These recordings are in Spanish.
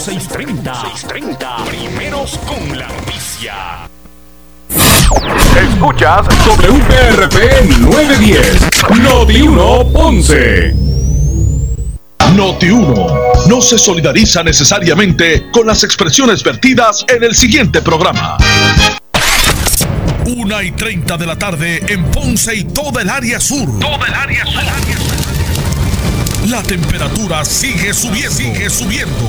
630. 630. Primeros con la noticia. Escuchas WPRP 910. Noti 1 Ponce. Noti 1 no se solidariza necesariamente con las expresiones vertidas en el siguiente programa. Una y 30 de la tarde en Ponce y toda el área sur. Toda el área sur. La temperatura sigue subiendo. Sigue subiendo.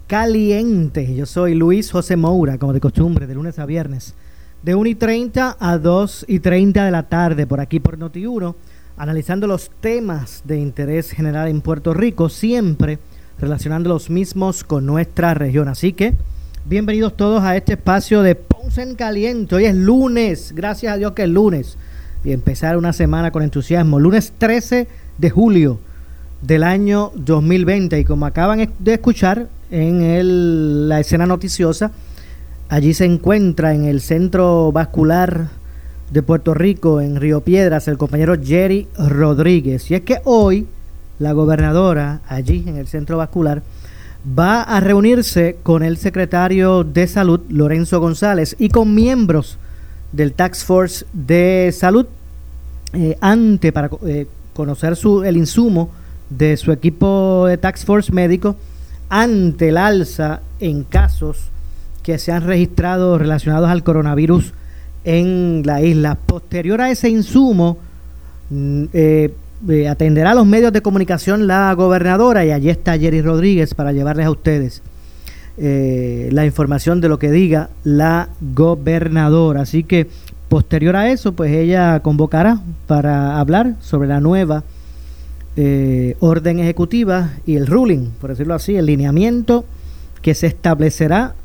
Caliente. Yo soy Luis José Moura, como de costumbre, de lunes a viernes, de 1 y 30 a 2 y 30 de la tarde, por aquí por Noti1, analizando los temas de interés general en Puerto Rico, siempre relacionando los mismos con nuestra región. Así que, bienvenidos todos a este espacio de Ponce en Caliente. Hoy es lunes, gracias a Dios que es lunes y empezar una semana con entusiasmo. Lunes 13 de julio del año 2020 y como acaban de escuchar en el, la escena noticiosa, allí se encuentra en el Centro Vascular de Puerto Rico, en Río Piedras, el compañero Jerry Rodríguez. Y es que hoy la gobernadora allí en el Centro Vascular va a reunirse con el secretario de Salud, Lorenzo González, y con miembros del Tax Force de Salud eh, ante para eh, conocer su, el insumo de su equipo de Tax Force médico ante el alza en casos que se han registrado relacionados al coronavirus en la isla. Posterior a ese insumo, mm, eh, atenderá a los medios de comunicación la gobernadora y allí está Jerry Rodríguez para llevarles a ustedes eh, la información de lo que diga la gobernadora. Así que posterior a eso, pues ella convocará para hablar sobre la nueva eh, orden ejecutiva y el ruling, por decirlo así, el lineamiento que se establecerá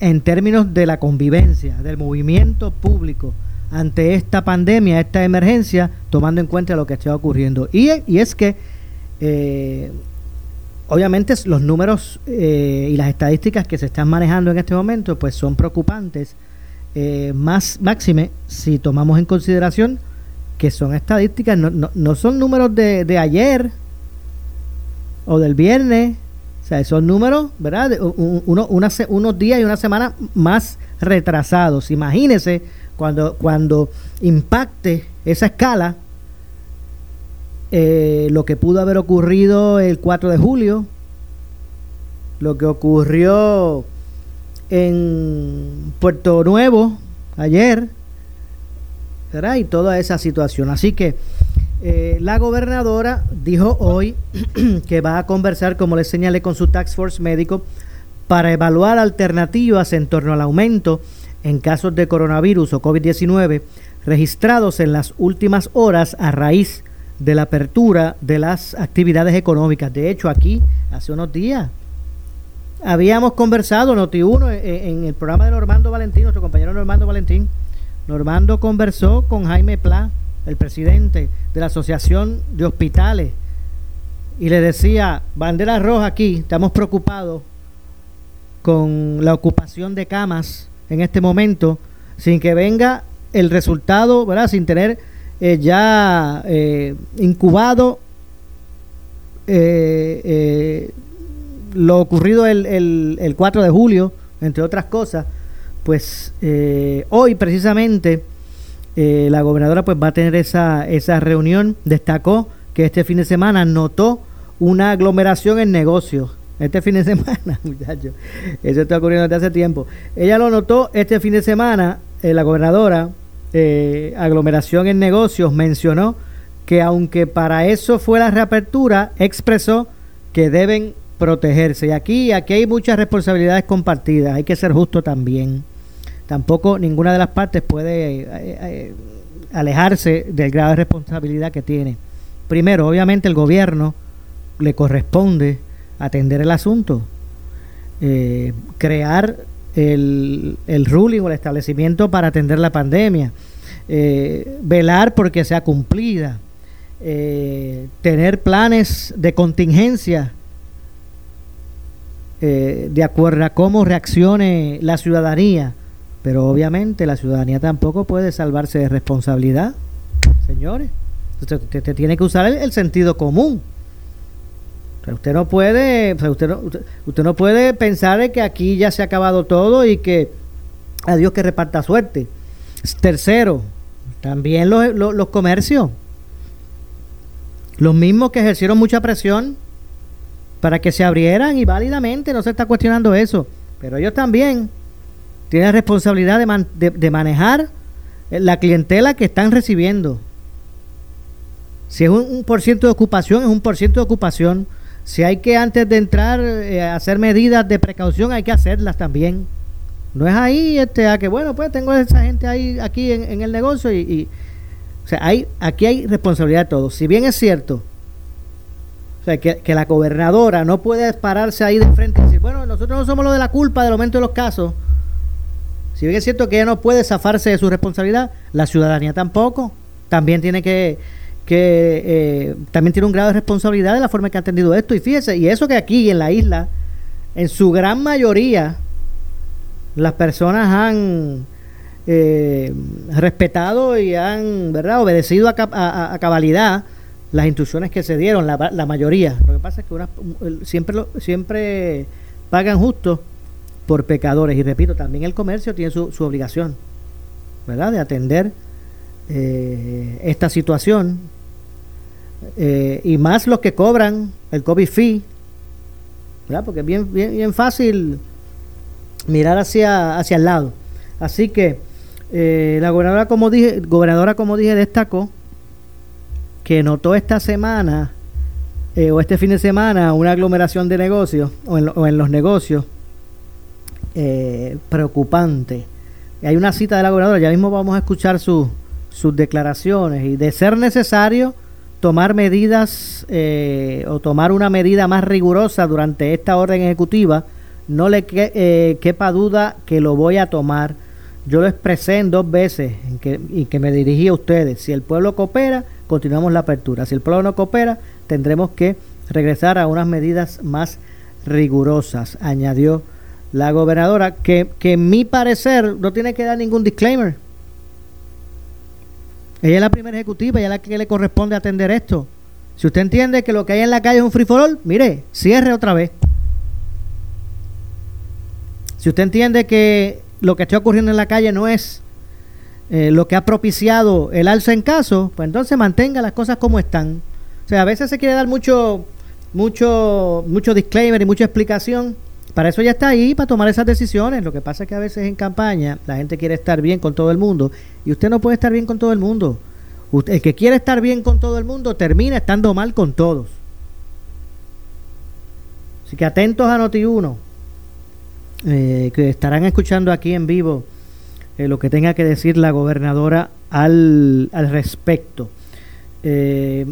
en términos de la convivencia, del movimiento público ante esta pandemia, esta emergencia, tomando en cuenta lo que está ocurriendo. Y, es que eh, obviamente los números eh, y las estadísticas que se están manejando en este momento pues son preocupantes eh, más máxime si tomamos en consideración que son estadísticas no, no, son números de, de, ayer o del viernes. O sea son números verdad uno, unos días y una semana más retrasados. Imagínese cuando cuando impacte esa escala eh, lo que pudo haber ocurrido el 4 de julio, lo que ocurrió en Puerto Nuevo ayer, y toda esa situación. Así que eh, la gobernadora dijo hoy que va a conversar, como le señalé, con su Tax Force médico para evaluar alternativas en torno al aumento en casos de coronavirus o COVID-19 registrados en las últimas horas a raíz de la apertura de las actividades económicas. De hecho, aquí, hace unos días, habíamos conversado, Noti1, en, el programa de Normando Valentín, nuestro compañero Normando Valentín. Normando conversó con Jaime Pla, el presidente de la Asociación de Hospitales, y le decía, bandera roja aquí, estamos preocupados con la ocupación de camas en este momento, sin que venga el resultado, ¿verdad? Sin tener eh, ya eh, incubado eh, lo ocurrido el, el, 4 de julio, entre otras cosas, pues hoy precisamente la gobernadora pues va a tener esa, esa reunión, destacó que este fin de semana notó una aglomeración en negocios. Este fin de semana, muchachos, eso está ocurriendo desde hace tiempo. Ella lo notó este fin de semana, la gobernadora, eh, aglomeración en negocios mencionó que aunque para eso fue la reapertura, expresó que deben protegerse. Y aquí, aquí hay muchas responsabilidades compartidas, hay que ser justo también. Tampoco ninguna de las partes puede eh, eh, alejarse del grado de responsabilidad que tiene. Primero, obviamente el gobierno le corresponde atender el asunto, eh, crear el, el, ruling o el establecimiento para atender la pandemia, velar porque sea cumplida, tener planes de contingencia de acuerdo a cómo reaccione la ciudadanía. Pero obviamente la ciudadanía tampoco puede salvarse de responsabilidad, señores. Usted, tiene que usar el sentido común usted no puede, usted, no, usted no puede pensar que aquí ya se ha acabado todo y que a Dios que reparta suerte. Tercero, también los, los, comercios, los mismos que ejercieron mucha presión para que se abrieran y válidamente no se está cuestionando eso, pero ellos también tienen responsabilidad de, de manejar la clientela que están recibiendo. Si es un, por ciento de ocupación, es un por ciento de ocupación. Si hay que antes de entrar eh, hacer medidas de precaución, hay que hacerlas también. No es ahí este a que bueno, pues tengo esa gente ahí aquí en, el negocio y, o sea, hay aquí hay responsabilidad de todos. Si bien es cierto, o sea, que, que, la gobernadora no puede pararse ahí de frente y decir, bueno, nosotros no somos los de la culpa del aumento de los casos. Si bien es cierto que ella no puede zafarse de su responsabilidad, la ciudadanía tampoco. También tiene que que eh, también tiene un grado de responsabilidad de la forma que ha atendido esto. Y fíjese, y eso que aquí en la isla, en su gran mayoría, las personas han eh, respetado y han verdad obedecido a, cabalidad las instrucciones que se dieron, la, la mayoría. Lo que pasa es que siempre, lo, siempre pagan justo por pecadores. Y repito, también el comercio tiene su, su obligación, ¿verdad?, de atender eh, esta situación eh, y más los que cobran el COVID fee, ¿verdad? porque es bien, bien, bien fácil mirar hacia, hacia el lado. Así que eh, la gobernadora, como dije, gobernadora, como dije, destacó que notó esta semana eh, o este fin de semana una aglomeración de negocios o en, en los negocios preocupante. Hay una cita de la gobernadora, ya mismo vamos a escuchar sus declaraciones y de ser necesario tomar medidas eh, o tomar una medida más rigurosa durante esta orden ejecutiva, no le eh, quepa duda que lo voy a tomar. Yo lo expresé en dos veces en que, y que me dirigí a ustedes. Si el pueblo coopera, continuamos la apertura. Si el pueblo no coopera, tendremos que regresar a unas medidas más rigurosas, añadió la gobernadora, que, que en mi parecer no tiene que dar ningún disclaimer ella es la primera ejecutiva, ella es la que le corresponde atender esto. Si usted entiende que lo que hay en la calle es un free for all, mire, cierre otra vez. Si usted entiende que lo que está ocurriendo en la calle no es eh, lo que ha propiciado el alza en caso, pues entonces mantenga las cosas como están. O sea, a veces se quiere dar mucho, mucho, mucho disclaimer y mucha explicación para eso ya está ahí, para tomar esas decisiones. Lo que pasa es que a veces en campaña la gente quiere estar bien con todo el mundo y usted no puede estar bien con todo el mundo. el que quiere estar bien con todo el mundo termina estando mal con todos. Así que atentos a Noti1, eh, que estarán escuchando aquí en vivo eh, lo que tenga que decir la gobernadora al, al respecto. Eh,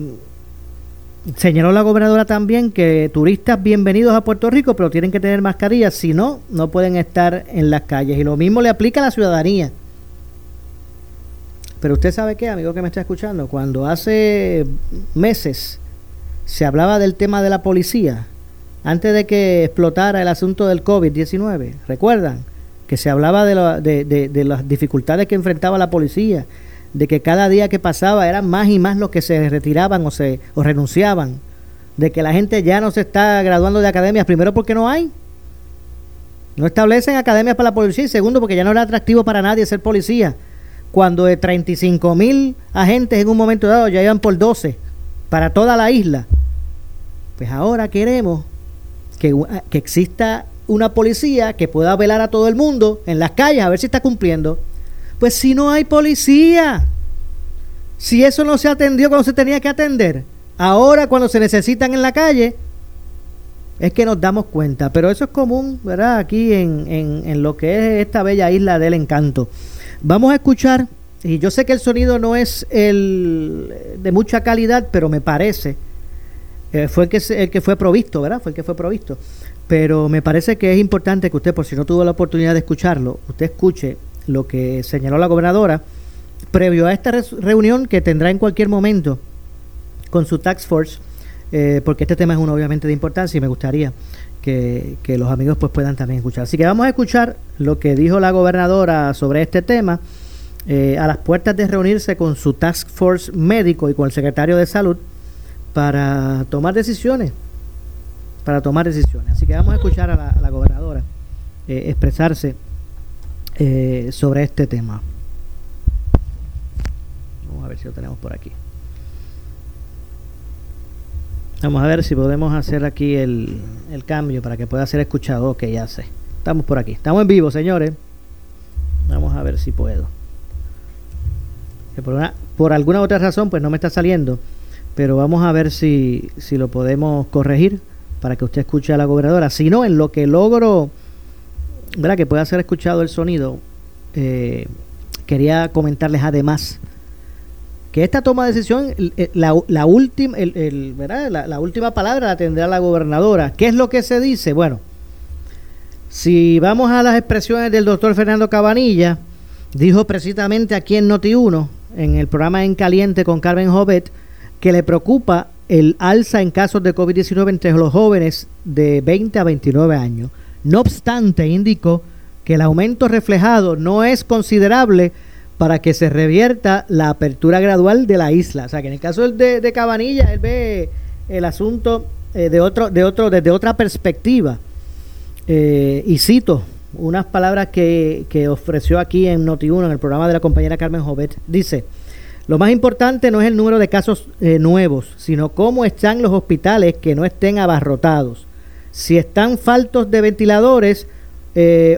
Señaló la gobernadora también que turistas bienvenidos a Puerto Rico, pero tienen que tener mascarillas, si no, no pueden estar en las calles. Y lo mismo le aplica a la ciudadanía. Pero usted sabe qué, amigo que me está escuchando, cuando hace meses se hablaba del tema de la policía, antes de que explotara el asunto del COVID-19, ¿recuerdan? Que se hablaba de, de las dificultades que enfrentaba la policía, de que cada día que pasaba eran más y más los que se retiraban o se o renunciaban, de que la gente ya no se está graduando de academias, primero porque no hay. No establecen academias para la policía y segundo porque ya no era atractivo para nadie ser policía. Cuando de 35 mil agentes en un momento dado ya iban por 12 para toda la isla. Pues ahora queremos que, que exista una policía que pueda velar a todo el mundo en las calles a ver si está cumpliendo. Pues si no hay policía, si eso no se atendió cuando se tenía que atender, ahora cuando se necesitan en la calle, es que nos damos cuenta. Pero eso es común, ¿verdad? Aquí en, en, lo que es esta bella isla del encanto. Vamos a escuchar, y yo sé que el sonido no es el de mucha calidad, pero me parece eh, fue que, el que fue provisto, ¿verdad? Fue el que fue provisto. Pero me parece que es importante que usted, por si no tuvo la oportunidad de escucharlo, usted escuche lo que señaló la gobernadora previo a esta reunión que tendrá en cualquier momento con su tax force, eh, porque este tema es uno obviamente de importancia y me gustaría que, los amigos pues puedan también escuchar. Así que vamos a escuchar lo que dijo la gobernadora sobre este tema eh, a las puertas de reunirse con su task force médico y con el secretario de salud para tomar decisiones, para tomar decisiones. Así que vamos a escuchar a la, gobernadora eh, expresarse sobre este tema. Vamos a ver si lo tenemos por aquí. Vamos a ver si podemos hacer aquí el, cambio para que pueda ser escuchado. Ok, ya sé. Estamos por aquí. Estamos en vivo, señores. Vamos a ver si puedo. por, por alguna otra razón, pues no me está saliendo. Pero vamos a ver si, si lo podemos corregir para que usted escuche a la gobernadora. Si no, en lo que logro, ¿verdad? Que pueda ser escuchado el sonido, eh, quería comentarles además que esta toma de decisión, la, la última, el, La, la, última palabra la tendrá la gobernadora. ¿Qué es lo que se dice? Bueno, si vamos a las expresiones del doctor Fernando Cabanilla, dijo precisamente aquí en Noti1, en el programa En Caliente con Carmen Jovet, que le preocupa el alza en casos de COVID-19 entre los jóvenes de 20 a 29 años. No obstante, indicó que el aumento reflejado no es considerable para que se revierta la apertura gradual de la isla. O sea, que en el caso de, de Cabanilla, él ve el asunto eh, de otro, de otro, desde otra perspectiva. Eh, y cito unas palabras que, que ofreció aquí en Noti1, en el programa de la compañera Carmen Jovet. Dice, lo más importante no es el número de casos eh, nuevos, sino cómo están los hospitales que no estén abarrotados. Si están faltos de ventiladores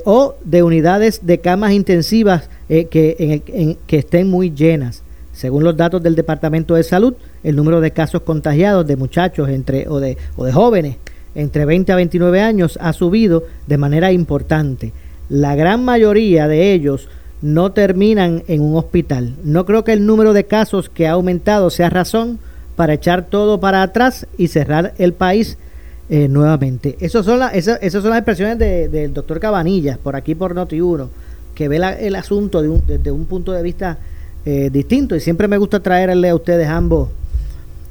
o de unidades de camas intensivas eh, que, que estén muy llenas. Según los datos del Departamento de Salud, el número de casos contagiados de muchachos entre, o, de, o de jóvenes entre 20 a 29 años ha subido de manera importante. La gran mayoría de ellos no terminan en un hospital. No creo que el número de casos que ha aumentado sea razón para echar todo para atrás y cerrar el país eh, nuevamente. Esas son, esas, son las expresiones del doctor Cabanillas, por aquí por Noti1 que ve el asunto de desde un punto de vista eh, distinto y siempre me gusta traerle a ustedes ambos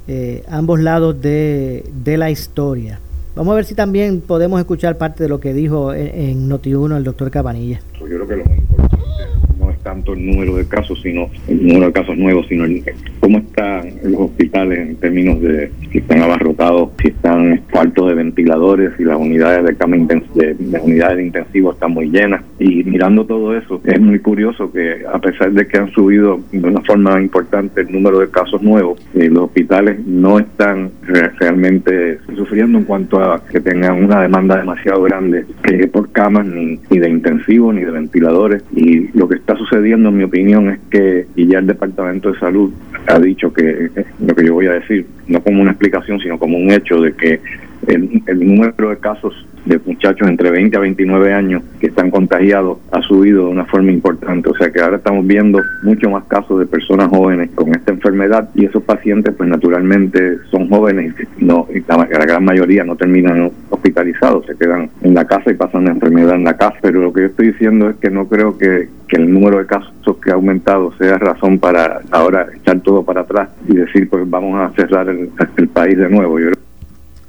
eh, ambos lados de, la historia. Vamos a ver si también podemos escuchar parte de lo que dijo en, en Noti1 el doctor Cabanilla. Yo creo que lo más importante no es tanto el número de casos, sino el número de casos nuevos, sino el, cómo están los hospitales en términos de si están abarrotados, si están faltos de ventiladores, si las unidades de cama de, unidades de intensivo están muy llenas. Y mirando todo eso, es muy curioso que a pesar de que han subido de una forma importante el número de casos nuevos, eh, los hospitales no están realmente sufriendo en cuanto a que tengan una demanda demasiado grande que por camas ni, ni de intensivo ni de ventiladores. Y lo que está sucediendo, en mi opinión, es que y ya el Departamento de Salud ha dicho que eh, lo que yo voy a decir, no como una explicación, sino como un hecho de que el, el número de casos de muchachos entre 20 a 29 años que están contagiados ha subido de una forma importante. O sea que ahora estamos viendo mucho más casos de personas jóvenes con esta enfermedad y esos pacientes pues naturalmente son jóvenes y, no, la, gran mayoría no terminan hospitalizados, se quedan en la casa y pasan la enfermedad en la casa. Pero lo que yo estoy diciendo es que no creo que, el número de casos que ha aumentado sea razón para ahora echar todo para atrás y decir pues vamos a cerrar el, el país de nuevo. Yo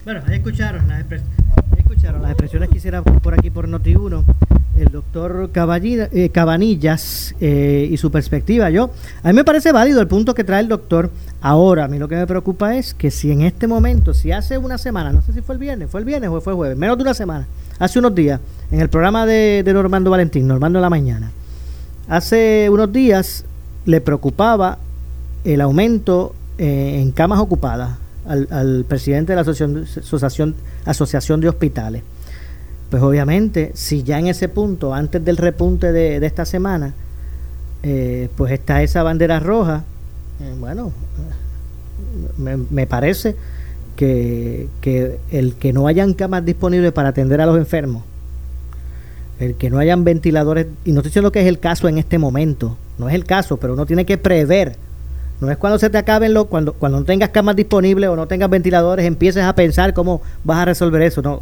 bueno, ahí escucharon las, expresiones que hiciera por aquí por Noti1 el doctor eh, Cabanillas eh, y su perspectiva. Yo, a mí me parece válido el punto que trae el doctor. Ahora, a mí lo que me preocupa es que si en este momento, si hace una semana, no sé si fue el viernes, fue el viernes o fue el jueves, menos de una semana, hace unos días, en el programa de, Normando Valentín, Normando en la mañana, hace unos días le preocupaba el aumento eh, en camas ocupadas al, presidente de la asociación, asociación, de Hospitales. Pues obviamente, si ya en ese punto, antes del repunte de, esta semana, eh, pues está esa bandera roja, eh, bueno, me, parece que, que, el que no hayan camas disponibles para atender a los enfermos, el que no hayan ventiladores, y no estoy diciendo que es el caso en este momento, no es el caso, pero uno tiene que prever No es cuando se te acaben los, cuando, cuando no tengas camas disponibles o no tengas ventiladores, empieces a pensar cómo vas a resolver eso. No,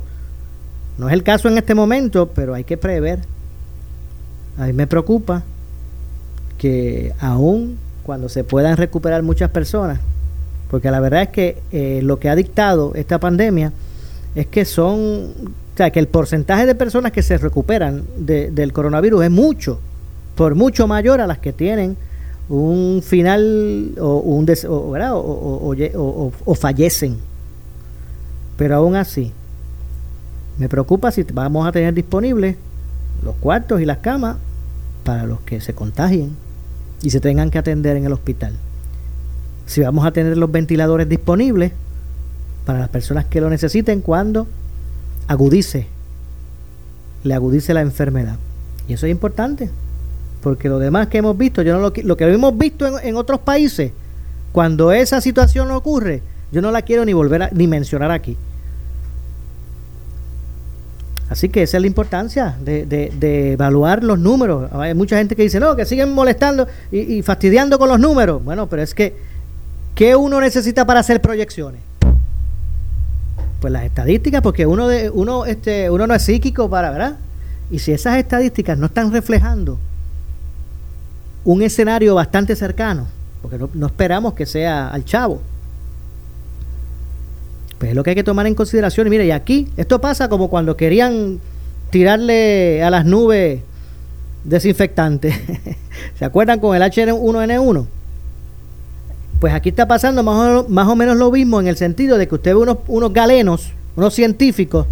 no es el caso en este momento, pero hay que prever. A mí me preocupa que aún cuando se puedan recuperar muchas personas, porque la verdad es que eh, lo que ha dictado esta pandemia es que son, o sea, que el porcentaje de personas que se recuperan del coronavirus es mucho, por mucho mayor a las que tienen un final o, un o, o, fallecen. Pero aún así, me preocupa si vamos a tener disponibles los cuartos y las camas para los que se contagien y se tengan que atender en el hospital. Si vamos a tener los ventiladores disponibles para las personas que lo necesiten cuando agudice, le agudice la enfermedad. Y eso es importante. Porque lo demás que hemos visto, yo no lo, lo que hemos visto en, otros países, cuando esa situación ocurre, yo no la quiero ni volver a, ni mencionar aquí. Así que esa es la importancia de, de, evaluar los números. Hay mucha gente que dice, no, que siguen molestando y, y, fastidiando con los números. Bueno, pero es que, ¿qué uno necesita para hacer proyecciones? Pues las estadísticas, porque uno, de, uno, este, uno no es psíquico para, ¿verdad? Y si esas estadísticas no están reflejando un escenario bastante cercano, porque no, esperamos que sea al chavo. Pues es lo que hay que tomar en consideración. Y mire, y aquí, esto pasa como cuando querían tirarle a las nubes desinfectantes. ¿Se acuerdan con el H1N1? Pues aquí está pasando más o, más o, menos lo mismo en el sentido de que usted ve unos, unos galenos, unos científicos,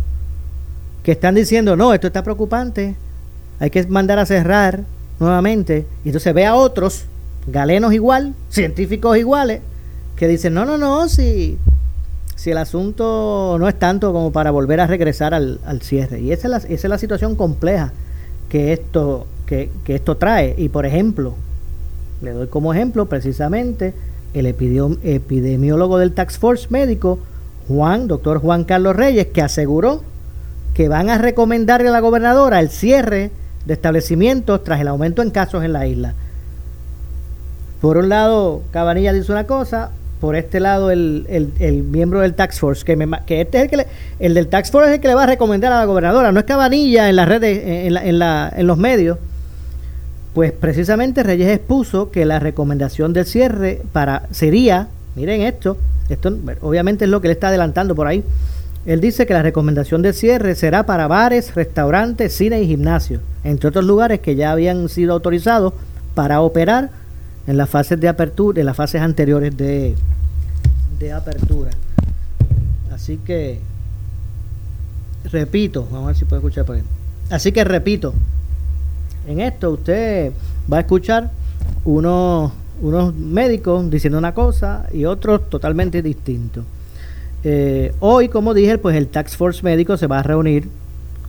que están diciendo, no, esto está preocupante, hay que mandar a cerrar nuevamente, y entonces ve a otros, galenos igual, científicos iguales, que dicen, no, no, no, si, si el asunto no es tanto como para volver a regresar al, cierre. Y esa es, la, esa es la situación compleja que esto, que, que esto trae. Y por ejemplo, le doy como ejemplo precisamente el epidemiólogo del Tax Force médico, Juan, doctor Juan Carlos Reyes, que aseguró que van a recomendarle a la gobernadora el cierre de establecimientos tras el aumento en casos en la isla. Por un lado, Cabanilla dice una cosa, por este lado el, el, miembro del Tax Force, que, me, que este es el que el del Tax Force es el que le va a recomendar a la gobernadora, no es Cabanilla en las redes, en, la, en, la, en los medios. Pues precisamente Reyes expuso que la recomendación del cierre para sería, miren esto, esto obviamente es lo que le está adelantando por ahí. Él dice que la recomendación de cierre será para bares, restaurantes, cines y gimnasios, entre otros lugares que ya habían sido autorizados para operar en las fases de apertura, en las fases anteriores de, de apertura. Así que, repito, vamos a ver si puedo escuchar por ahí. Así que repito, en esto usted va a escuchar unos, unos médicos diciendo una cosa y otros totalmente distintos. Eh, hoy, como dije, pues el Tax Force médico se va a reunir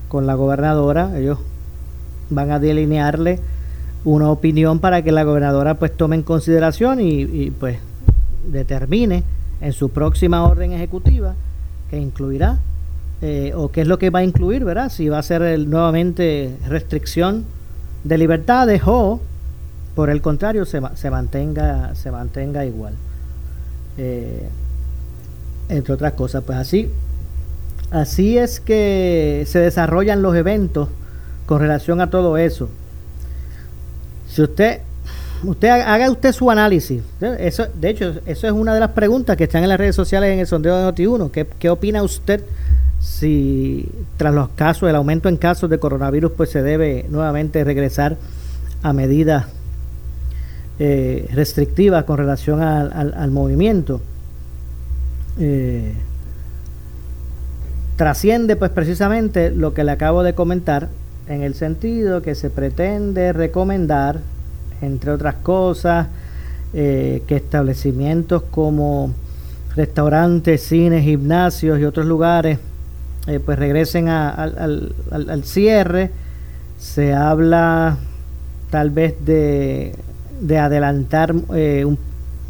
con la gobernadora. Ellos van a delinearle una opinión para que la gobernadora pues tome en consideración y, pues determine en su próxima orden ejecutiva que incluirá eh, o qué es lo que va a incluir, ¿verdad? Si va a ser nuevamente restricción de libertades o por el contrario se, mantenga se mantenga igual. Eh, entre otras cosas. Pues así, así es que se desarrollan los eventos con relación a todo eso. Si usted, usted haga usted su análisis. Eso, de hecho, eso es una de las preguntas que están en las redes sociales en el sondeo de Noti1. ¿Qué, qué opina usted si tras los casos, el aumento en casos de coronavirus, pues se debe nuevamente regresar a medidas eh, restrictivas con relación al, al movimiento? Eh, trasciende pues precisamente lo que le acabo de comentar en el sentido que se pretende recomendar, entre otras cosas, eh, que establecimientos como restaurantes, cines, gimnasios y otros lugares eh, pues regresen al, cierre. Se habla tal vez de, de adelantar un,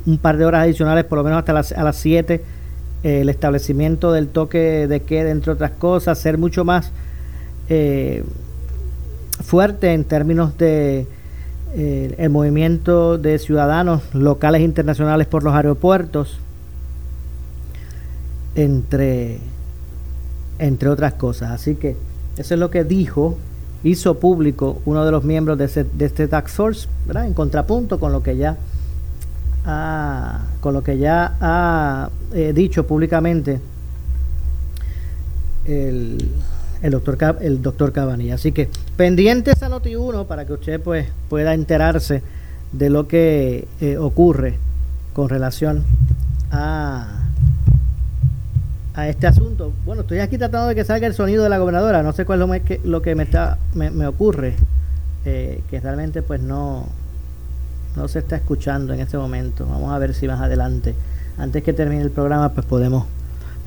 un, par de horas adicionales, por lo menos hasta las, a las 7 el establecimiento del toque de queda, entre otras cosas, ser mucho más eh, fuerte en términos de el movimiento de ciudadanos locales e internacionales por los aeropuertos, entre, entre otras cosas. Así que eso es lo que dijo, hizo público uno de los miembros de, este Tax Force, en contrapunto con lo que ya ha, con lo que ya ha eh, dicho públicamente el, el doctor el doctor Cabanilla. Así que pendientes a Noti 1 para que usted pues pueda enterarse de lo que eh, ocurre con relación a a este asunto. Bueno, estoy aquí tratando de que salga el sonido de la gobernadora. No sé cuál es lo, que, lo que me está me, ocurre, eh, que realmente pues no no se está escuchando en este momento. Vamos a ver si más adelante, antes que termine el programa, pues podemos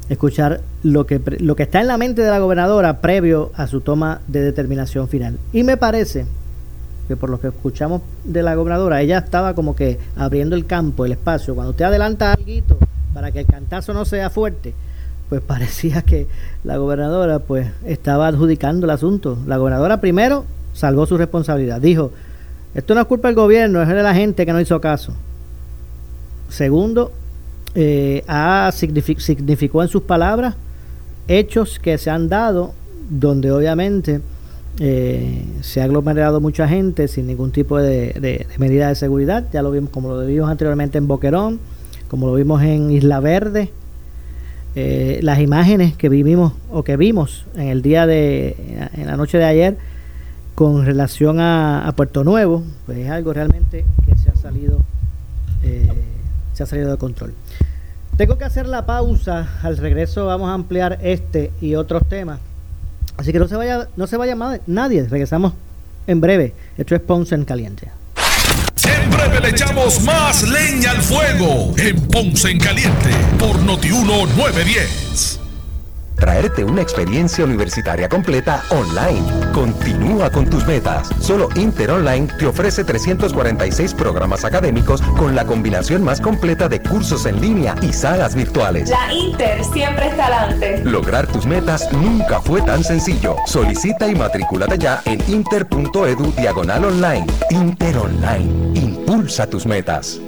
escuchar lo que lo que está en la mente de la gobernadora previo a su toma de determinación final. Y me parece que por lo que escuchamos de la gobernadora, ella estaba como que abriendo el campo, el espacio. Cuando usted adelanta algo para que el cantazo no sea fuerte, pues parecía que la gobernadora pues estaba adjudicando el asunto. La gobernadora primero salvó su responsabilidad. Dijo, esto no es culpa del gobierno, es de la gente que no hizo caso. Segundo, eh, ha significó en sus palabras hechos que se han dado donde obviamente eh, se ha aglomerado mucha gente sin ningún tipo de, de, medida de seguridad. Ya lo vimos como lo vimos anteriormente en Boquerón, como lo vimos en Isla Verde, eh, las imágenes que vivimos o que vimos en el día de, en la noche de ayer con relación a, Puerto Nuevo, pues es algo realmente que se ha salido, eh, se ha salido de control. Tengo que hacer la pausa, al regreso vamos a ampliar este y otros temas. Así que no se vaya, no se vaya nadie, regresamos en breve. Esto es Ponce en Caliente. En breve le echamos más leña al fuego en Ponce en Caliente por Notiuno 910 traerte una experiencia universitaria completa online. Continúa con tus metas. Solo Inter Online te ofrece 346 programas académicos con la combinación más completa de cursos en línea y salas virtuales. La Inter siempre está adelante. Lograr tus metas nunca fue tan sencillo. Solicita y matricúlate ya en inter.edu diagonal online. Inter Online. Impulsa tus metas.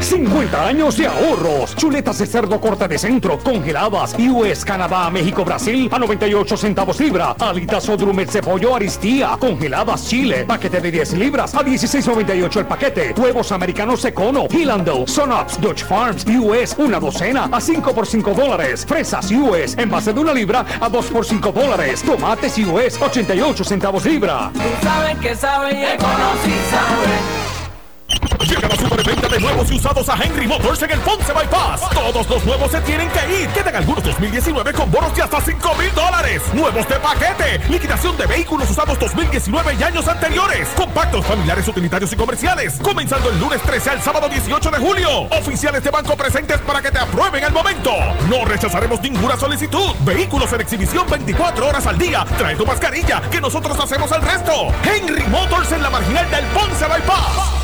50 años de ahorros. Chuletas de cerdo corta de centro, congeladas. US, Canadá, México, Brasil a 98 centavos libra. Alitas o drumet de pollo Aristía, congeladas Chile. Paquete de 10 libras a 16.98 el paquete. Huevos americanos Econo, Hilando, Sonops, Dutch Farms, US, una docena a 5 por 5 dólares. Fresas US, en base de una libra a 2 por 5 dólares. Tomates US, 88 centavos libra. Tú sabes que sabe y sabe. Llega la superventa de nuevos y usados a Henry Motors en el Ponce Bypass. Todos los nuevos se tienen que ir. Quedan algunos 2019 con bonos de hasta 5 mil dólares. Nuevos de paquete. Liquidación de vehículos usados 2019 y años anteriores. Compactos familiares, utilitarios y comerciales. Comenzando el lunes 13 al sábado 18 de julio. Oficiales de banco presentes para que te aprueben al momento. No rechazaremos ninguna solicitud. Vehículos en exhibición 24 horas al día. Trae tu mascarilla que nosotros hacemos el resto. Henry Motors en la marginal del Ponce Bypass.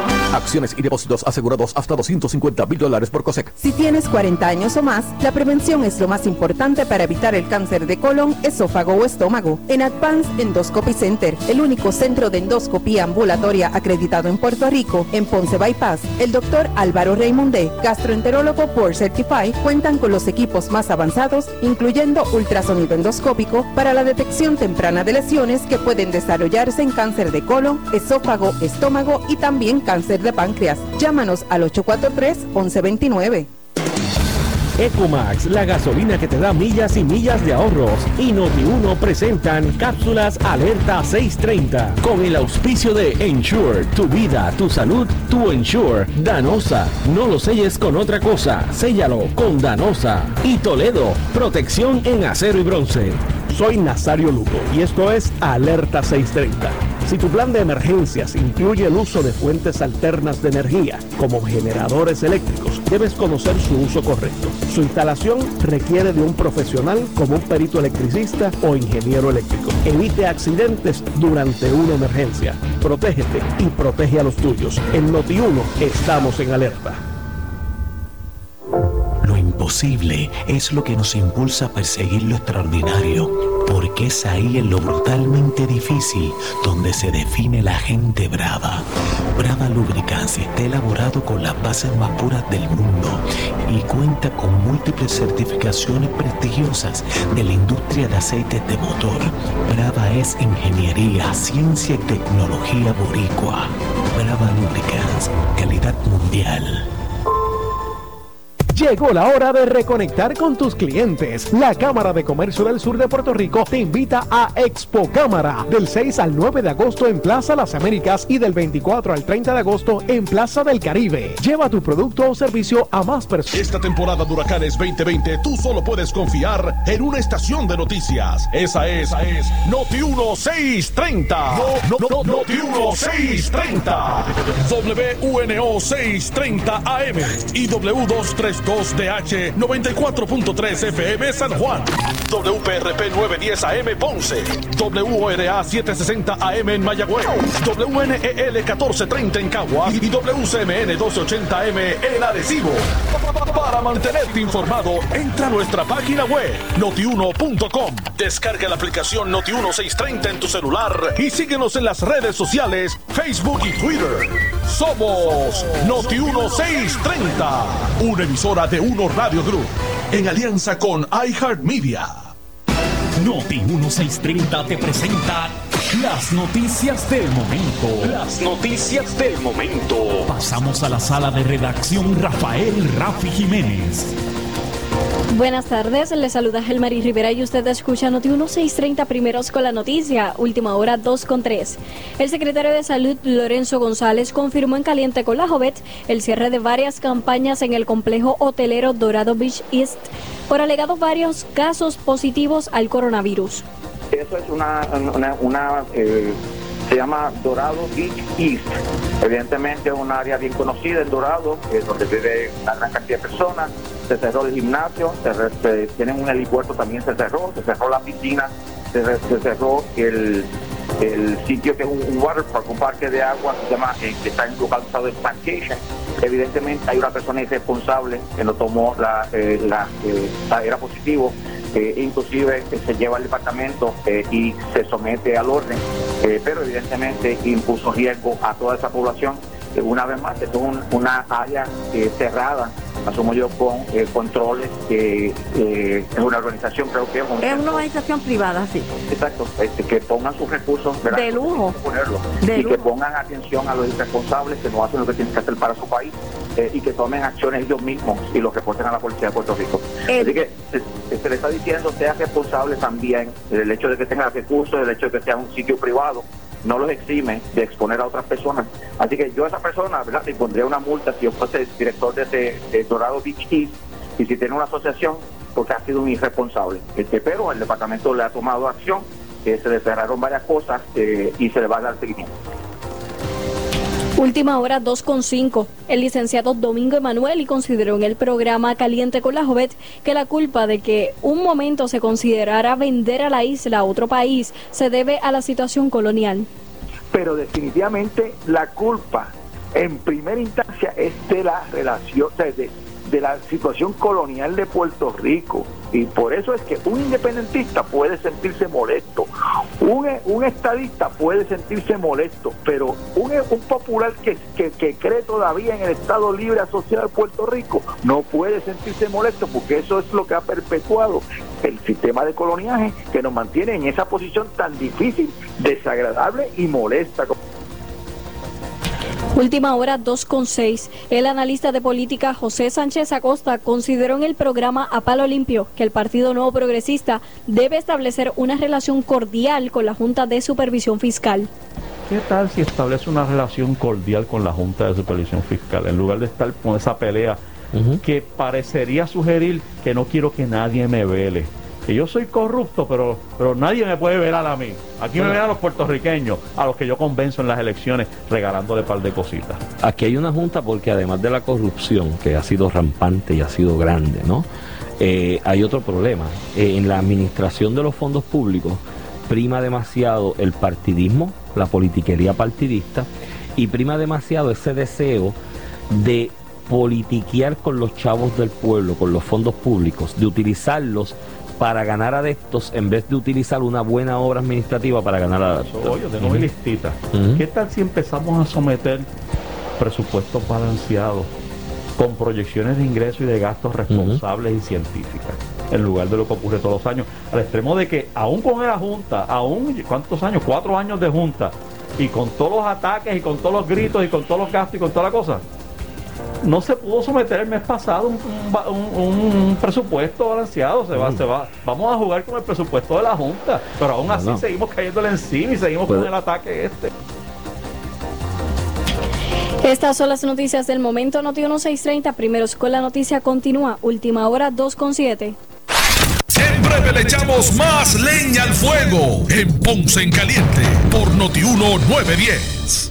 Acciones y depósitos asegurados hasta 250 mil dólares por COSEC. Si tienes 40 años o más, la prevención es lo más importante para evitar el cáncer de colon, esófago o estómago. En Advance Endoscopy Center, el único centro de endoscopía ambulatoria acreditado en Puerto Rico, en Ponce Bypass, el doctor Álvaro Raymondé, gastroenterólogo por Certify, cuentan con los equipos más avanzados, incluyendo ultrasonido endoscópico, para la detección temprana de lesiones que pueden desarrollarse en cáncer de colon, esófago, estómago y también cáncer de páncreas. Llámanos al 843-1129. Ecomax, la gasolina que te da millas y millas de ahorros. Y Noti1 presentan cápsulas Alerta 630 con el auspicio de Ensure, tu vida, tu salud, tu Ensure. Danosa, no lo selles con otra cosa, séllalo con Danosa. Y Toledo, protección en acero y bronce. Soy Nazario Lugo y esto es Alerta 630 Si tu plan de emergencias incluye el uso de fuentes alternas de energía, como generadores eléctricos, debes conocer su uso correcto. Su instalación requiere de un profesional como un perito electricista o ingeniero eléctrico. Evite accidentes durante una emergencia. Protégete y protege a los tuyos. En Noti1 estamos en alerta. Imposible es lo que nos impulsa a perseguir lo extraordinario, porque es ahí en lo brutalmente difícil donde se define la gente brava. Brava Lubricants está elaborado con las bases más puras del mundo y cuenta con múltiples certificaciones prestigiosas de la industria de aceites de motor. Brava es ingeniería, ciencia y tecnología boricua. Brava Lubricants, calidad mundial. Llegó la hora de reconectar con tus clientes. La Cámara de Comercio del Sur de Puerto Rico te invita a Expo Cámara del 6 al 9 de agosto en Plaza Las Américas y del 24 al 30 de agosto en Plaza del Caribe. Lleva tu producto o servicio a más personas. Esta temporada de huracanes 2020 tú solo puedes confiar en una estación de noticias. Esa es, esa es Noti 1630. No, no, no, Noti 1630. WUNO 630 AM y W232 2DH 94.3 FM San Juan, WPRP 910 AM Ponce, WORA 760 AM en Mayagüez, WNEL 1430 en Cagua y WCMN 1280 AM en Arecibo. Para mantenerte informado, entra a nuestra página web notiuno.com. Descarga la aplicación Noti 1630 en tu celular y síguenos en las redes sociales, Facebook y Twitter. Somos Noti 1630, una emisora de Uno Radio Group, en alianza con iHeartMedia. Noti 1630 te presenta las noticias del momento. Las noticias del momento. Pasamos a la sala de redacción Rafael Rafi Jiménez. Buenas tardes, les saluda Gelmarí Rivera y usted escucha Noti 1630 primeros con la noticia, última hora 2 con 3. El secretario de Salud Lorenzo González confirmó en Caliente con la Jovet el cierre de varias campañas en el complejo hotelero Dorado Beach East por alegados varios casos positivos al coronavirus. Eso es una, una, eh, se llama Dorado Beach East. Evidentemente es un área bien conocida en Dorado, eh, donde vive una gran cantidad de personas. Se cerró el gimnasio, se, tienen un helipuerto también se cerró, se cerró la piscina, se, cerró el, el sitio que es un, un water park, un parque de agua se llama, eh, que está localizado en Plantation. Evidentemente hay una persona irresponsable que no tomó la, eh, la, la era positivo eh, inclusive eh, se lleva al departamento eh, y se somete al orden, pero evidentemente impuso riesgo a toda esa población. Una vez más, es un, una área cerrada, asumo yo, con controles, que es una organización, creo que es, es una organización privada, sí. Exacto, este, que pongan sus recursos ¿verdad? de lujo, ponerlo, de y lujo. que pongan atención a los irresponsables que no hacen lo que tienen que hacer para su país eh, y que tomen acciones ellos mismos y los reporten a la Policía de Puerto Rico. El- Así que se, se le está diciendo sea responsable también del hecho de que tenga recursos, del hecho de que sea un sitio privado, no los exime de exponer a otras personas. Así que yo a esa persona, ¿verdad? Le pondría una multa si yo fuese director de ese Dorado Beach East y si tiene una asociación porque ha sido un irresponsable. Este, pero el departamento le ha tomado acción, eh, se le cerraron varias cosas eh, y se le va a dar seguimiento. Última hora 2.5. El licenciado Domingo Emanuel y consideró en el programa Caliente con la Jovet que la culpa de que un momento se considerara vender a la isla a otro país se debe a la situación colonial. pero definitivamente la culpa en primera instancia es de la relación, de, de la situación colonial de Puerto Rico. Y por eso es que un independentista puede sentirse molesto, un, un estadista puede sentirse molesto, pero un, un popular que, que, que cree todavía en el Estado Libre Asociado de Puerto Rico no puede sentirse molesto porque eso es lo que ha perpetuado el sistema de coloniaje que nos mantiene en esa posición tan difícil, desagradable y molesta. Última hora 2.6. El analista de política José Sánchez Acosta consideró en el programa A Palo Limpio que el Partido Nuevo Progresista debe establecer una relación cordial con la Junta de Supervisión Fiscal. ¿Qué tal si establece una relación cordial con la Junta de Supervisión Fiscal en lugar de estar con esa pelea que parecería sugerir que no quiero que nadie me vele, que yo soy corrupto, pero, pero nadie me puede ver a mí. Aquí me ven a los puertorriqueños, a los que yo convenzo en las elecciones, regalándole par de cositas. Aquí hay una junta porque además de la corrupción, que ha sido rampante y ha sido grande, ¿no? Eh, hay otro problema. Eh, en la administración de los fondos públicos prima demasiado el partidismo, la politiquería partidista, y prima demasiado ese deseo de politiquear con los chavos del pueblo, con los fondos públicos, de utilizarlos para ganar adeptos en vez de utilizar una buena obra administrativa para ganar adeptos. Oye, de nuevo listita. ¿Qué tal si empezamos a someter presupuestos balanceados con proyecciones de ingresos y de gastos responsables y científicas? en lugar de lo que ocurre todos los años, al extremo de que aún con la Junta, aún, ¿cuántos años? Cuatro años de Junta, y con todos los ataques y con todos los gritos y con todos los gastos y con toda la cosa, no se pudo someter el mes pasado un, presupuesto balanceado. Se va, mm. se va. Vamos a jugar con el presupuesto de la Junta, pero aún así seguimos cayéndole encima y seguimos con el ataque este. Estas son las noticias del momento. Noti 1630, primeros con la noticia continúa. Última hora 2.7. En breve le echamos más leña al fuego en Ponce en Caliente por Noti 1910.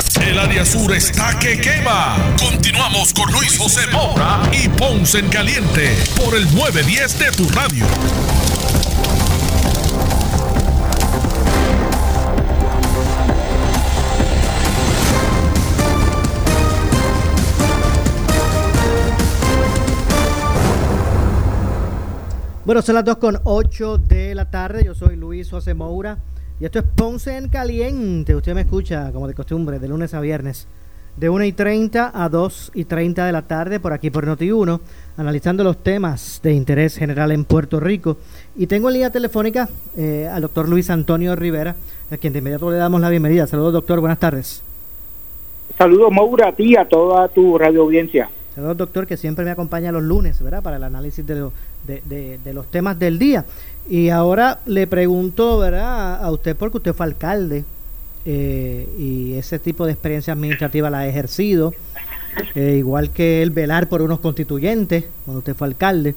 El área sur está que quema. Continuamos con Luis José Moura y Ponce en Caliente por el 910 de tu radio. Bueno, son las 2 con 8 de la tarde. Yo soy Luis José Moura y esto es Ponce en Caliente. Usted me escucha, como de costumbre, de lunes a viernes, de 1 y 30 a 2 y 30 de la tarde, por aquí por Noti1, analizando los temas de interés general en Puerto Rico. Y tengo en línea telefónica eh, al doctor Luis Antonio Rivera, a quien de inmediato le damos la bienvenida. Saludos, doctor, buenas tardes. Saludos, Maura, a ti, a toda tu radio audiencia. Saludos, doctor, que siempre me acompaña los lunes, ¿verdad? Para el análisis de, de, los temas del día. Y ahora le pregunto, ¿verdad? A usted, porque usted fue alcalde eh, y ese tipo de experiencia administrativa la ha ejercido, eh, igual que el velar por unos constituyentes, cuando usted fue alcalde.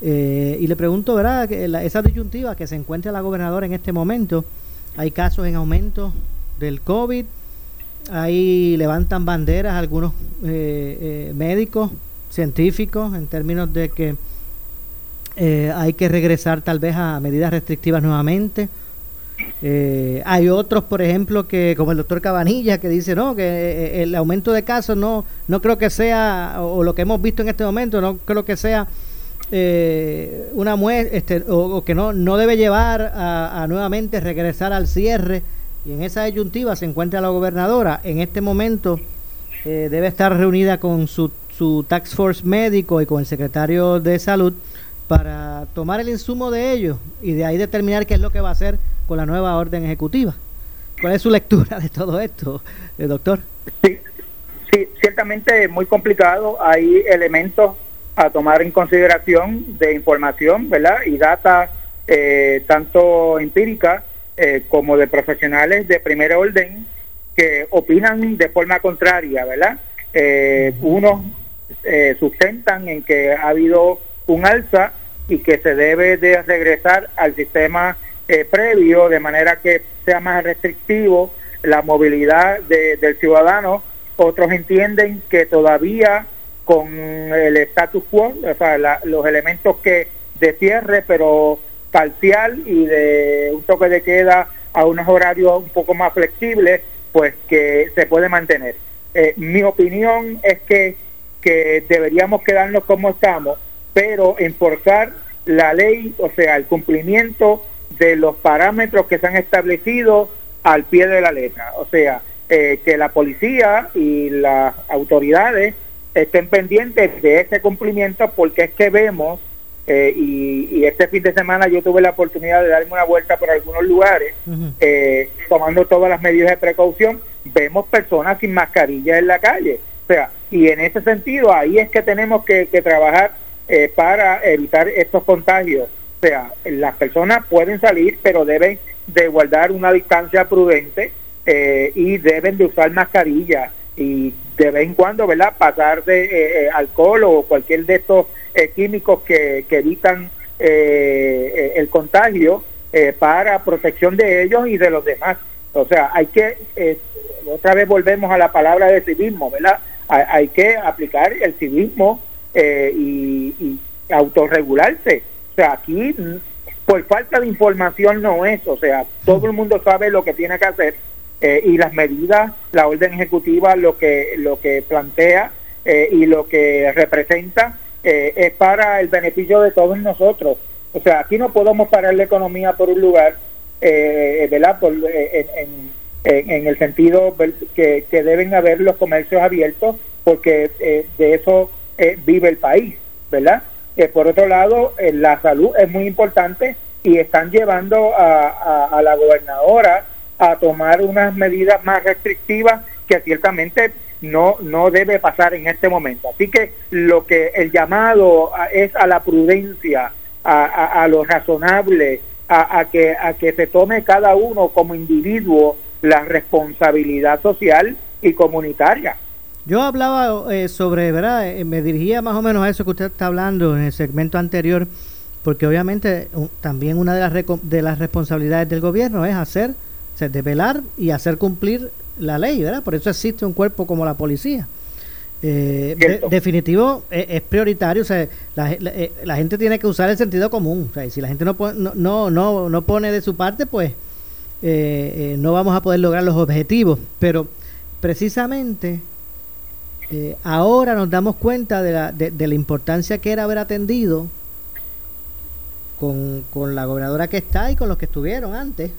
Eh, y le pregunto, ¿verdad? Que esa disyuntiva que se encuentra la gobernadora en este momento, hay casos en aumento del COVID, ahí levantan banderas algunos médicos, científicos, en términos de que eh, hay que regresar tal vez a medidas restrictivas nuevamente. Eh, hay otros, por ejemplo, que como el doctor Cabanilla, que dice no que eh, el aumento de casos no no creo que sea o, lo que hemos visto en este momento no creo que sea una muestra este, o, que no no debe llevar a, nuevamente regresar al cierre y en esa ayuntiva se encuentra la gobernadora en este momento debe estar reunida con su su tax force médico y con el secretario de salud para tomar el insumo de ellos y de ahí determinar qué es lo que va a hacer con la nueva orden ejecutiva. ¿Cuál es su lectura de todo esto, eh, doctor? Sí, sí, ciertamente muy complicado. Hay elementos a tomar en consideración de información, ¿verdad? Y data eh, tanto empírica eh, como de profesionales de primer orden que opinan de forma contraria, ¿verdad? unos sustentan en que ha habido un alza y que se debe de regresar al sistema eh, previo de manera que sea más restrictivo la movilidad del ciudadano. Otros entienden que todavía con el status quo, o sea, los elementos que de cierre, pero parcial y de un toque de queda a unos horarios un poco más flexibles, pues que se puede mantener. Eh, mi opinión es que, que deberíamos quedarnos como estamos pero enforzar la ley, o sea, el cumplimiento de los parámetros que se han establecido al pie de la letra. O sea, eh, que la policía y las autoridades estén pendientes de ese cumplimiento porque es que vemos eh, y, este fin de semana yo tuve la oportunidad de darme una vuelta por algunos lugares, eh, tomando todas las medidas de precaución, vemos personas sin mascarilla en la calle. O sea, y en ese sentido, ahí es que tenemos que, trabajar eh, para evitar estos contagios. O sea, las personas pueden salir, pero deben de guardar una distancia prudente y deben de usar mascarilla y de vez en cuando, ¿verdad? Pasar de alcohol o cualquier de estos eh, químicos que, evitan eh, eh, el contagio para protección de ellos y de los demás. O sea, hay que, otra vez volvemos a la palabra de civismo, ¿verdad? Hay, que aplicar el civismo y, y autorregularse. O sea, aquí por falta de información no es, o sea, todo el mundo sabe lo que tiene que hacer y las medidas, la orden ejecutiva lo que lo que plantea y lo que representa eh, es para el beneficio de todos nosotros. O sea, aquí no podemos parar la economía por un lugar, eh, ¿verdad? Por, eh, en, el sentido que, deben haber los comercios abiertos, porque de eso vive el país, ¿verdad? por otro lado, la salud es muy importante y están llevando a la gobernadora a tomar unas medidas más restrictivas que ciertamente no, no debe pasar en este momento. Así que lo que el llamado es a la prudencia, a, a, lo razonable, a, que, a que se tome cada uno como individuo la responsabilidad social y comunitaria. Yo hablaba eh, sobre, ¿verdad? Eh, me dirigía más o menos a eso que usted está hablando en el segmento anterior, porque obviamente también una de las, de las responsabilidades del gobierno es hacer, de velar y hacer cumplir la ley, ¿verdad? Por eso existe un cuerpo como la policía. Eh, definitivo eh, es, prioritario, o sea, eh, la, gente tiene que usar el sentido común, o sea, si la gente no, no, no, no, pone de su parte, pues no vamos a poder lograr los objetivos, pero precisamente ahora nos damos cuenta de la, de, la importancia que era haber atendido con, con la gobernadora que está y con los que estuvieron antes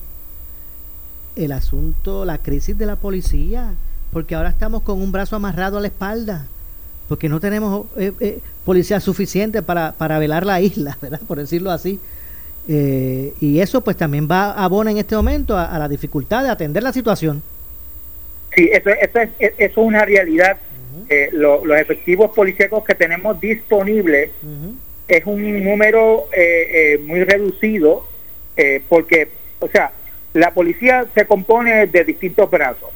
el asunto, la crisis de la policía, porque ahora estamos con un brazo amarrado a la espalda, porque no tenemos eh, eh, policía suficiente para, para velar la isla, ¿verdad? Por decirlo así. Eh, y eso pues también va abona en este momento a, la dificultad de atender la situación. Sí, eso, eso, es, eso es una realidad. los efectivos policíacos que tenemos disponibles es un número muy reducido porque, o sea, la policía se compone de distintos brazos,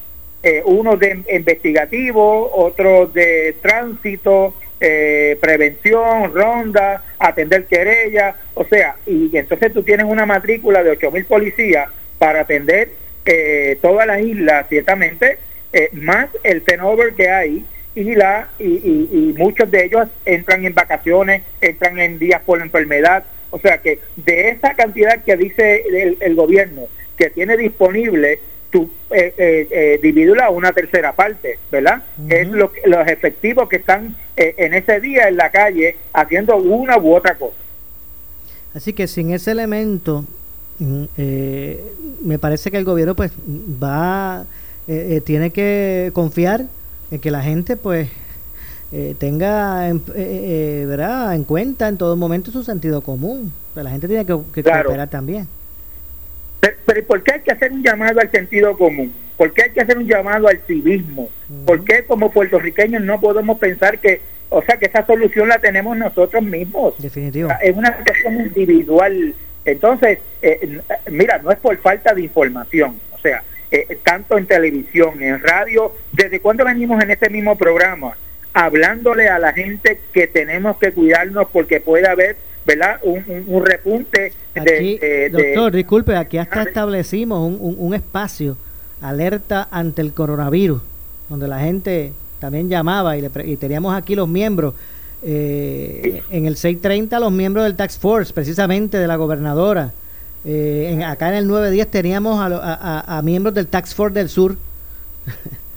eh, uno de investigativo, otro de tránsito, eh, prevención, ronda, atender querella, o sea, y entonces tú tienes una matrícula de 8.000 policías para atender eh, toda la isla, ciertamente, eh, más el turnover que hay y la y, muchos de ellos entran en vacaciones, entran en días por enfermedad, o sea que de esa cantidad que dice el gobierno, que tiene disponible, tu eh, eh, eh a una tercera parte, ¿verdad? Es lo, los efectivos que están eh, en ese día en la calle haciendo una u otra cosa. Así que sin ese elemento, mm, me parece que el gobierno pues va, tiene que confiar en que la gente pues tenga ¿verdad? en cuenta en todo momento su sentido común. la gente tiene que, que cooperar también. Pero, ¿por qué hay que hacer un llamado al sentido común? ¿Por qué hay que hacer un llamado al civismo? ¿Por qué como puertorriqueños no podemos pensar que, o sea, que esa solución la tenemos nosotros mismos? Definitivo. es una situación individual. Entonces, eh, mira, no es por falta de información. O sea, eh, tanto en televisión, en radio, ¿desde cuándo venimos en este mismo programa? Hablándole a la gente que tenemos que cuidarnos porque puede haber ¿verdad? Un, repunte de, Doctor, disculpe, aquí hasta establecimos un, un, espacio alerta ante el coronavirus, donde la gente también llamaba y, le, y teníamos aquí los miembros. Eh, en el 630 los miembros del Tax Force, precisamente de la gobernadora. Eh, en, acá en el 910 teníamos a, a, miembros del Tax Force del Sur.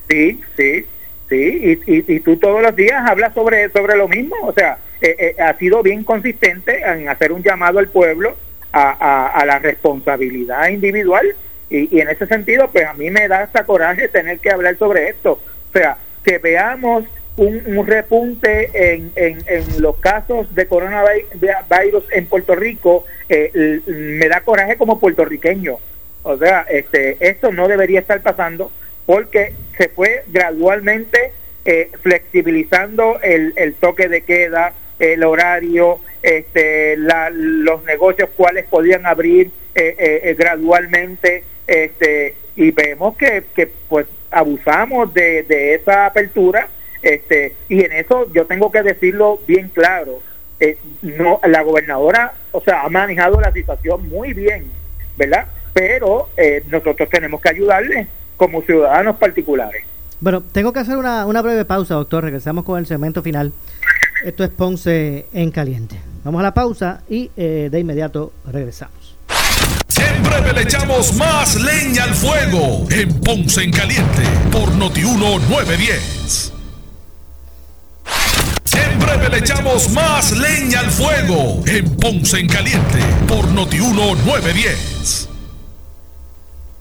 Sí, sí, sí, y, y, y, tú todos los días hablas sobre, sobre lo mismo, o sea, eh, eh, ha sido bien consistente en hacer un llamado al pueblo a, la responsabilidad individual y, en ese sentido pues a mí me da hasta coraje tener que hablar sobre esto o sea que veamos un, repunte en, en, los casos de coronavirus en Puerto Rico, eh, me da coraje como puertorriqueño. O sea, este, esto no debería estar pasando porque se fue gradualmente eh, flexibilizando el, el, toque de queda, el horario, este, los negocios cuales podían abrir eh, gradualmente, este, y vemos que, que pues abusamos de, de esa apertura este, y en eso yo tengo que decirlo bien claro. Eh, no, la gobernadora, o sea, ha manejado la situación muy bien, ¿verdad? Pero eh, nosotros tenemos que ayudarle como ciudadanos particulares. Bueno, tengo que hacer una, una breve pausa, doctor. Regresamos con el segmento final. Esto es Ponce en Caliente. Vamos a la pausa y eh, de inmediato regresamos. Siempre le echamos más leña al fuego en Ponce en Caliente por Notiuno 910. Siempre le echamos más leña al fuego en Ponce en Caliente por Notiuno 910.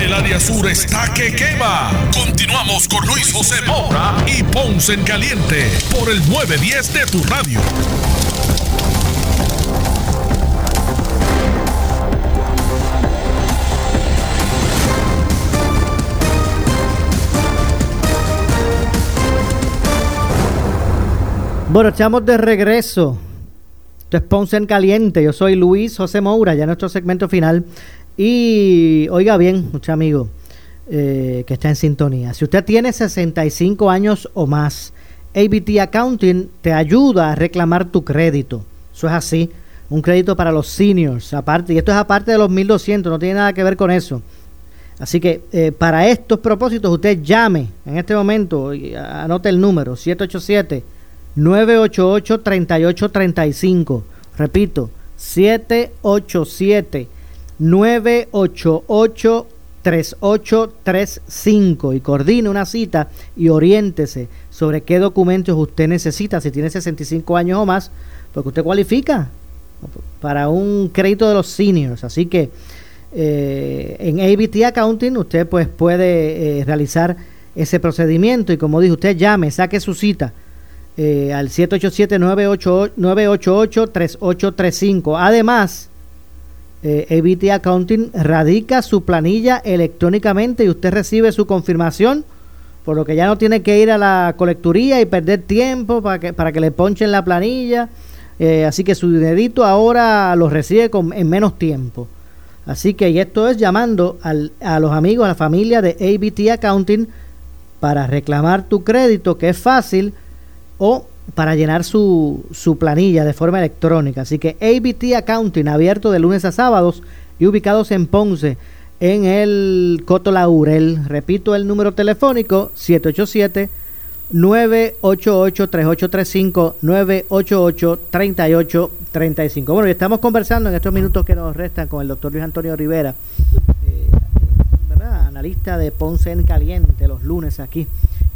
El área sur está que quema. Continuamos con Luis José Moura y Ponce en Caliente por el 910 de tu radio. Bueno, estamos de regreso. Esto es Ponce en Caliente. Yo soy Luis José Moura, ya en nuestro segmento final. Y oiga bien, mucho amigo eh, que está en sintonía. Si usted tiene 65 años o más, ABT Accounting te ayuda a reclamar tu crédito. Eso es así. Un crédito para los seniors, aparte. Y esto es aparte de los 1200, no tiene nada que ver con eso. Así que eh, para estos propósitos, usted llame en este momento, y anote el número, 787 988 3835. Repito, 787 988-3835 y coordine una cita y oriéntese sobre qué documentos usted necesita si tiene 65 años o más, porque usted cualifica para un crédito de los seniors. Así que eh, en ABT Accounting usted pues puede eh, realizar ese procedimiento y como dijo usted llame, saque su cita eh, al 787-988-3835. Además, eh, ABT Accounting radica su planilla electrónicamente y usted recibe su confirmación, por lo que ya no tiene que ir a la colecturía y perder tiempo para que, para que le ponchen la planilla. Eh, así que su dinerito ahora lo recibe en menos tiempo. Así que y esto es llamando a los amigos, a la familia de ABT Accounting para reclamar tu crédito, que es fácil, o para llenar su, su planilla de forma electrónica. Así que ABT Accounting, abierto de lunes a sábados y ubicados en Ponce, en el Coto Laurel. Repito el número telefónico, 787 988-3835, 988-3835. Bueno, y estamos conversando en estos minutos que nos restan con el doctor Luis Antonio Rivera, eh, analista de Ponce en Caliente, los lunes aquí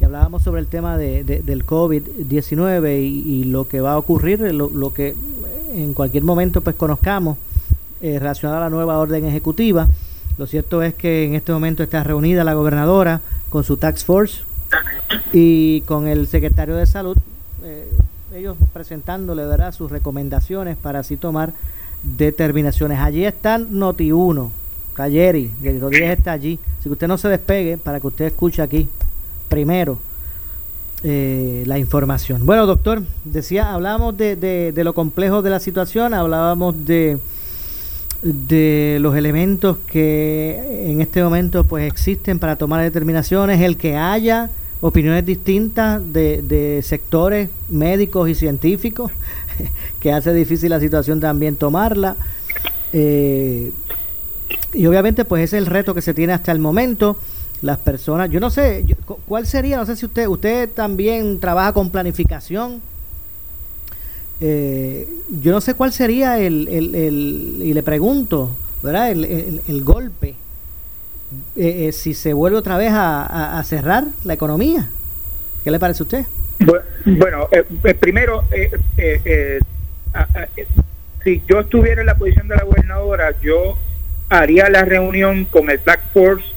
hablábamos sobre el tema de, del COVID-19 y, lo que va a ocurrir, lo, que en cualquier momento pues conozcamos eh, relacionado a la nueva orden ejecutiva. Lo cierto es que en este momento está reunida la gobernadora con su tax force y con el secretario de salud, eh, ellos presentándole ¿verdad? sus recomendaciones para así tomar determinaciones. Allí está Noti1, está Jerry, Jerry Rodríguez está allí. Si usted no se despegue para que usted escuche aquí primero eh, la información. Bueno, doctor, decía, hablábamos de, lo complejo de la situación, hablábamos de, de los elementos que en este momento pues existen para tomar determinaciones, el que haya opiniones distintas de, de sectores médicos y científicos, que hace difícil la situación también tomarla. Eh, y obviamente pues ese es el reto que se tiene hasta el momento las personas, yo no sé, ¿cuál sería? No sé si usted, usted también trabaja con planificación. Eh, yo no sé cuál sería el, el, el y le pregunto, ¿verdad? El, el golpe, eh, eh, si se vuelve otra vez a, a, cerrar la economía. ¿Qué le parece a usted? Bueno, primero, si yo estuviera en la posición de la gobernadora, yo haría la reunión con el Black Force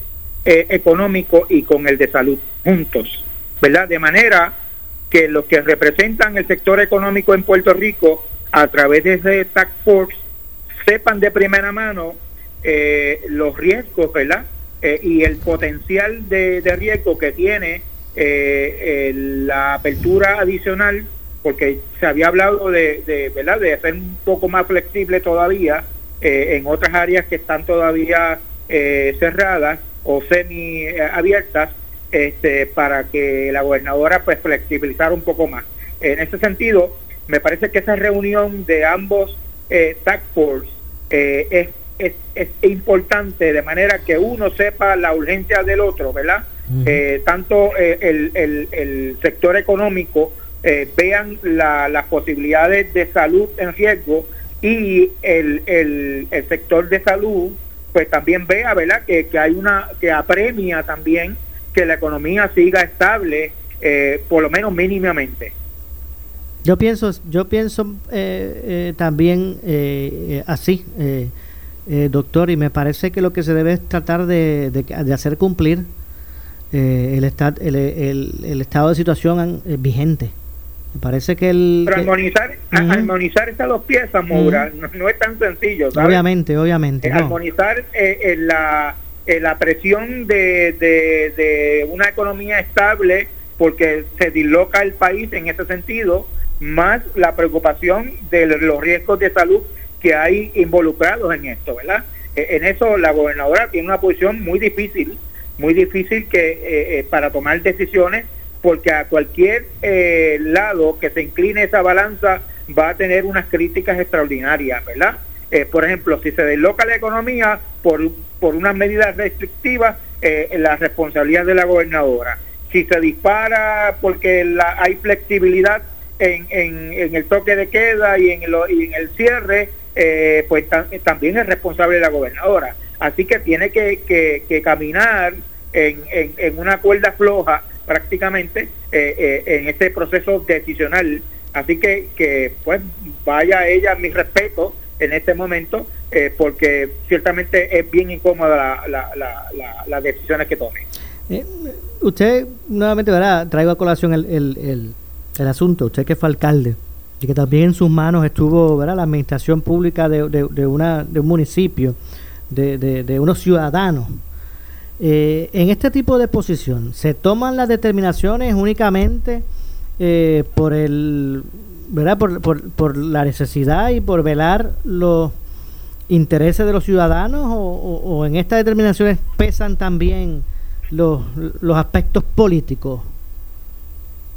eh, económico y con el de salud juntos, ¿verdad? De manera que los que representan el sector económico en Puerto Rico, a través de ese Task Force, sepan de primera mano eh, los riesgos, ¿verdad? Eh, y el potencial de, riesgo que tiene la apertura adicional, porque se había hablado de, de, ¿verdad? de hacer un poco más flexible todavía en otras áreas que están todavía cerradas o semi abiertas este, para que la gobernadora pues flexibilizara un poco más. En ese sentido, me parece que esa reunión de ambos eh, task force eh, es, es, importante de manera que uno sepa la urgencia del otro, ¿verdad? Eh, tanto eh, el, el, el, sector económico vean la, las posibilidades de salud en riesgo y el, el, el sector de salud pues también vea, ¿verdad? Que, hay una, que apremia también que la economía siga estable, eh, por lo menos mínimamente. Yo pienso, yo pienso eh, eh, también así, doctor, y me parece que lo que se debe es tratar de, de, hacer cumplir el, el, estado de situación vigente. Parece que el... armonizar, armonizar estas dos piezas, Moura, no, es tan sencillo. Obviamente, obviamente. Armonizar eh, la, la presión de, de, una economía estable porque se disloca el país en ese sentido, más la preocupación de los riesgos de salud que hay involucrados en esto, ¿verdad? E, en eso la gobernadora tiene una posición muy difícil, muy difícil que eh, eh, para tomar decisiones porque a cualquier eh, lado que se incline esa balanza va a tener unas críticas extraordinarias, ¿verdad? Eh, por ejemplo, si se desloca la economía por, por unas medidas restrictivas, eh, la responsabilidad de la gobernadora. Si se dispara porque la, hay flexibilidad en, en, el toque de queda y en, y en el cierre, pues también es responsable la gobernadora. Así que tiene que, que, caminar en, en una cuerda floja prácticamente eh, eh, en este proceso decisional. Así que, que pues vaya ella mi respeto en este momento, eh, porque ciertamente es bien incómoda la, las decisiones que tome. usted, nuevamente, ¿verdad? Traigo a colación el, el, el, asunto, usted que fue alcalde, y que también en sus manos estuvo ¿verdad? la administración pública de, de, una, de un municipio, de, de unos ciudadanos eh, en este tipo de posición, ¿se toman las determinaciones únicamente eh, por el ¿verdad? Por, por, la necesidad y por velar los intereses de los ciudadanos o, en estas determinaciones pesan también los, los aspectos políticos?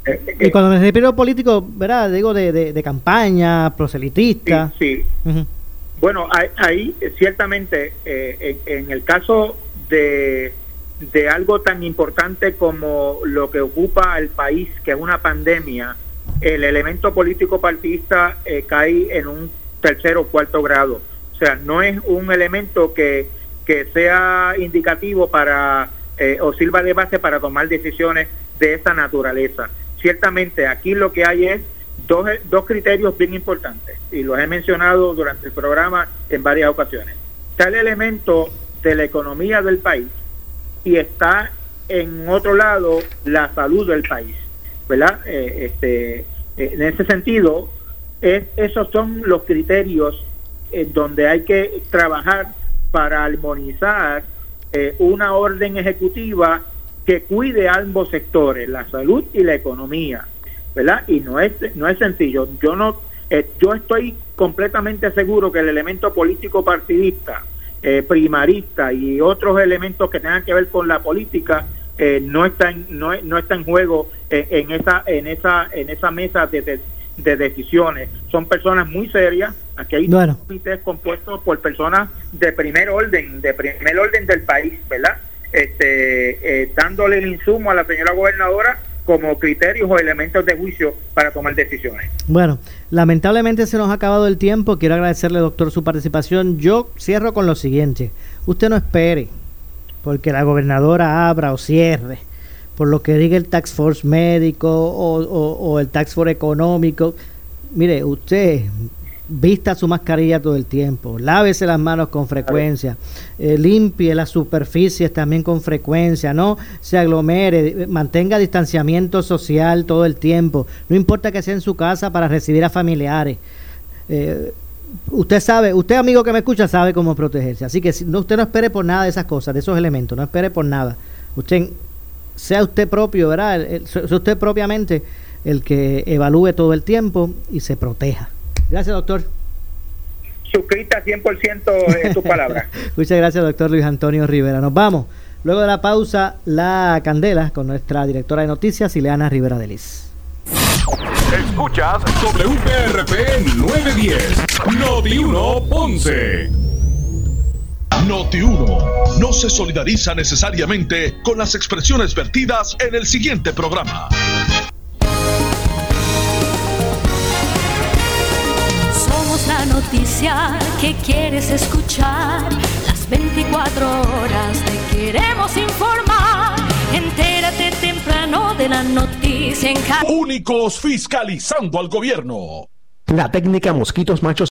Eh, y cuando me refiero a político, ¿verdad? Digo de, de, campaña, proselitista. Sí, Bueno, ahí, ciertamente, en el caso de, de algo tan importante como lo que ocupa al país, que es una pandemia, el elemento político partidista eh, cae en un tercer o cuarto grado. O sea, no es un elemento que, que sea indicativo para eh, o sirva de base para tomar decisiones de esa naturaleza. Ciertamente, aquí lo que hay es dos, dos criterios bien importantes y los he mencionado durante el programa en varias ocasiones. Está el elemento de la economía del país y está en otro lado la salud del país, ¿verdad? Eh, este, eh, en ese sentido, es, esos son los criterios en donde hay que trabajar para armonizar eh, una orden ejecutiva que cuide ambos sectores, la salud y la economía, ¿verdad? Y no es no es sencillo. Yo no yo estoy completamente seguro que el elemento político partidista eh, primarista y otros elementos que tengan que ver con la política eh, no están no, no está en juego eh, en esa en esa en esa mesa de, de, decisiones. Son personas muy serias. Aquí hay comités compuestos por personas de primer orden de primer orden del país verdad este, eh, dándole el insumo a la señora gobernadora como criterios o elementos de juicio para tomar decisiones. Bueno, lamentablemente se nos ha acabado el tiempo. Quiero agradecerle, doctor, su participación. Yo cierro con lo siguiente. Usted no espere porque la gobernadora abra o cierre por lo que diga el tax force médico o, el tax force económico. Mire, usted vista su mascarilla todo el tiempo, lávese las manos con frecuencia, eh, limpie las superficies también con frecuencia, no se aglomere, mantenga distanciamiento social todo el tiempo, no importa que sea en su casa para recibir a familiares. Eh, usted sabe, usted amigo que me escucha sabe cómo protegerse, así que no, usted no espere por nada de esas cosas, de esos elementos, no espere por nada. Usted sea usted propio, ¿verdad? Sea usted propiamente el que evalúe todo el tiempo y se proteja. Gracias, doctor. Suscrita 100% en tu palabra. Muchas gracias, doctor Luis Antonio Rivera. Nos vamos. Luego de la pausa, la candela con nuestra directora de noticias, Ileana Rivera Delis. Escuchas WPRP 910, Noti 1 Ponce. Noti 1 no se solidariza necesariamente con las expresiones vertidas en el siguiente programa. La noticia que quieres escuchar. Las 24 horas te queremos informar. Entérate temprano de la noticia en Únicos fiscalizando al gobierno. La técnica Mosquitos Machos